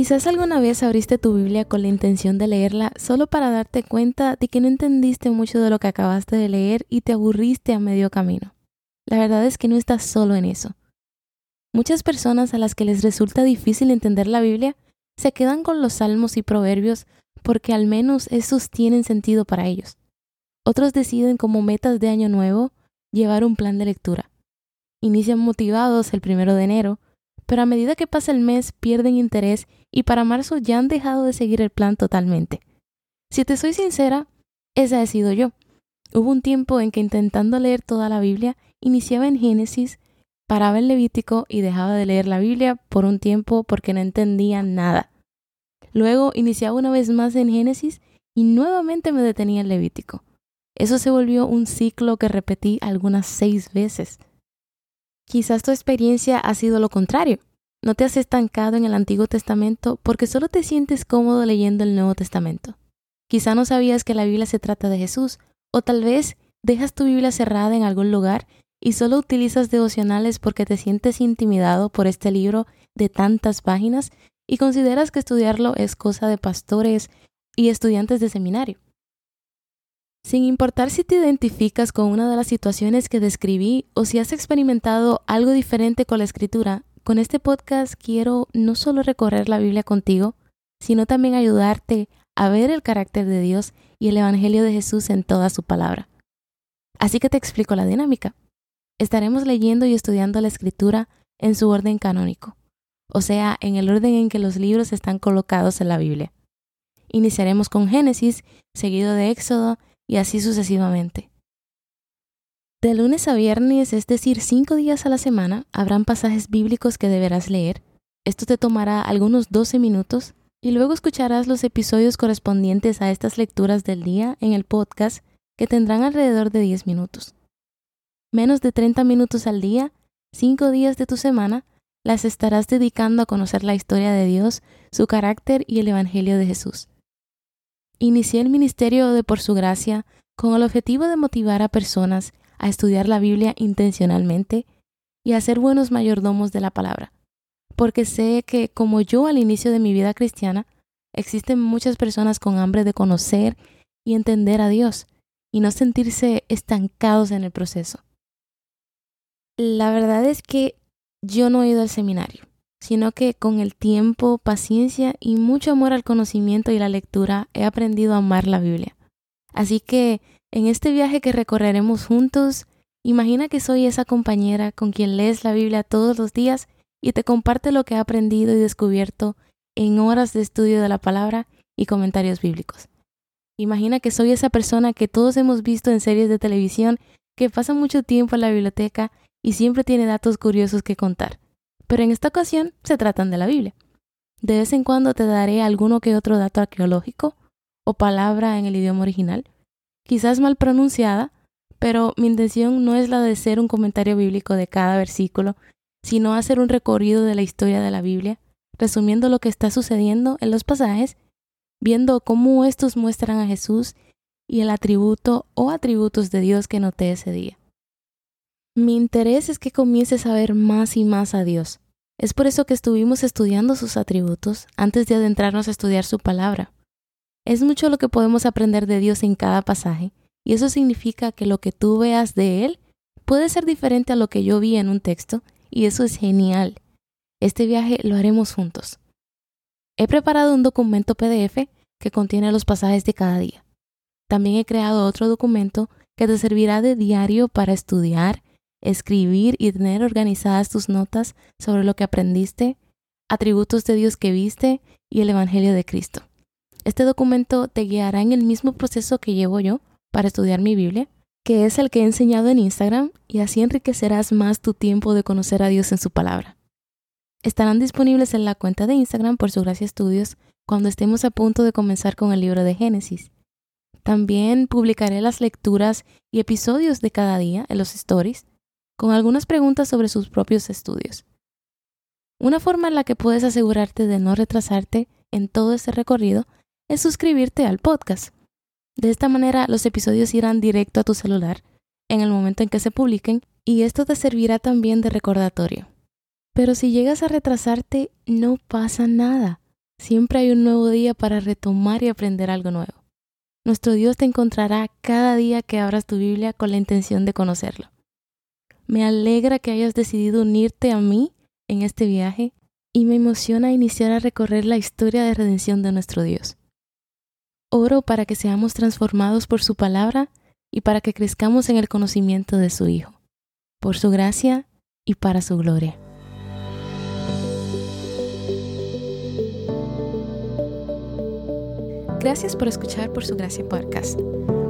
Quizás alguna vez abriste tu Biblia con la intención de leerla solo para darte cuenta de que no entendiste mucho de lo que acabaste de leer y te aburriste a medio camino. La verdad es que no estás solo en eso. Muchas personas a las que les resulta difícil entender la Biblia se quedan con los salmos y proverbios porque al menos esos tienen sentido para ellos. Otros deciden como metas de año nuevo llevar un plan de lectura. Inician motivados el primero de enero, pero a medida que pasa el mes pierden interés y para marzo ya han dejado de seguir el plan totalmente. Si te soy sincera, esa he sido yo. Hubo un tiempo en que intentando leer toda la Biblia, iniciaba en Génesis, paraba en Levítico y dejaba de leer la Biblia por un tiempo porque no entendía nada. Luego iniciaba una vez más en Génesis y nuevamente me detenía en Levítico. Eso se volvió un ciclo que repetí algunas seis veces. Quizás tu experiencia ha sido lo contrario. No te has estancado en el Antiguo Testamento porque solo te sientes cómodo leyendo el Nuevo Testamento. Quizá no sabías que la Biblia se trata de Jesús, o tal vez dejas tu Biblia cerrada en algún lugar y solo utilizas devocionales porque te sientes intimidado por este libro de tantas páginas y consideras que estudiarlo es cosa de pastores y estudiantes de seminario. Sin importar si te identificas con una de las situaciones que describí o si has experimentado algo diferente con la escritura, con este podcast quiero no solo recorrer la Biblia contigo, sino también ayudarte a ver el carácter de Dios y el Evangelio de Jesús en toda su palabra. Así que te explico la dinámica. Estaremos leyendo y estudiando la escritura en su orden canónico, o sea, en el orden en que los libros están colocados en la Biblia. Iniciaremos con Génesis, seguido de Éxodo, y así sucesivamente. De lunes a viernes, es decir, cinco días a la semana, habrán pasajes bíblicos que deberás leer. Esto te tomará algunos 12 minutos y luego escucharás los episodios correspondientes a estas lecturas del día en el podcast que tendrán alrededor de 10 minutos. Menos de 30 minutos al día, cinco días de tu semana, las estarás dedicando a conocer la historia de Dios, su carácter y el Evangelio de Jesús. Inicié el ministerio de Por Su Gracia con el objetivo de motivar a personas a estudiar la Biblia intencionalmente y a ser buenos mayordomos de la palabra, porque sé que, como yo al inicio de mi vida cristiana, existen muchas personas con hambre de conocer y entender a Dios y no sentirse estancados en el proceso. La verdad es que yo no he ido al seminario sino que con el tiempo, paciencia y mucho amor al conocimiento y la lectura he aprendido a amar la Biblia. Así que en este viaje que recorreremos juntos, imagina que soy esa compañera con quien lees la Biblia todos los días y te comparte lo que ha aprendido y descubierto en horas de estudio de la palabra y comentarios bíblicos. Imagina que soy esa persona que todos hemos visto en series de televisión que pasa mucho tiempo en la biblioteca y siempre tiene datos curiosos que contar pero en esta ocasión se tratan de la Biblia. De vez en cuando te daré alguno que otro dato arqueológico o palabra en el idioma original, quizás mal pronunciada, pero mi intención no es la de ser un comentario bíblico de cada versículo, sino hacer un recorrido de la historia de la Biblia, resumiendo lo que está sucediendo en los pasajes, viendo cómo estos muestran a Jesús y el atributo o atributos de Dios que noté ese día. Mi interés es que comiences a ver más y más a Dios. Es por eso que estuvimos estudiando sus atributos antes de adentrarnos a estudiar su palabra. Es mucho lo que podemos aprender de Dios en cada pasaje, y eso significa que lo que tú veas de Él puede ser diferente a lo que yo vi en un texto, y eso es genial. Este viaje lo haremos juntos. He preparado un documento PDF que contiene los pasajes de cada día. También he creado otro documento que te servirá de diario para estudiar escribir y tener organizadas tus notas sobre lo que aprendiste, atributos de Dios que viste y el Evangelio de Cristo. Este documento te guiará en el mismo proceso que llevo yo para estudiar mi Biblia, que es el que he enseñado en Instagram, y así enriquecerás más tu tiempo de conocer a Dios en su palabra. estarán disponibles en la cuenta de Instagram por su gracia estudios cuando estemos a punto de comenzar con el libro de Génesis. También publicaré las lecturas y episodios de cada día en los stories con algunas preguntas sobre sus propios estudios. Una forma en la que puedes asegurarte de no retrasarte en todo este recorrido es suscribirte al podcast. De esta manera los episodios irán directo a tu celular en el momento en que se publiquen y esto te servirá también de recordatorio. Pero si llegas a retrasarte, no pasa nada. Siempre hay un nuevo día para retomar y aprender algo nuevo. Nuestro Dios te encontrará cada día que abras tu Biblia con la intención de conocerlo. Me alegra que hayas decidido unirte a mí en este viaje y me emociona iniciar a recorrer la historia de redención de nuestro Dios. Oro para que seamos transformados por su palabra y para que crezcamos en el conocimiento de su Hijo, por su gracia y para su gloria. Gracias por escuchar Por Su Gracia Podcast.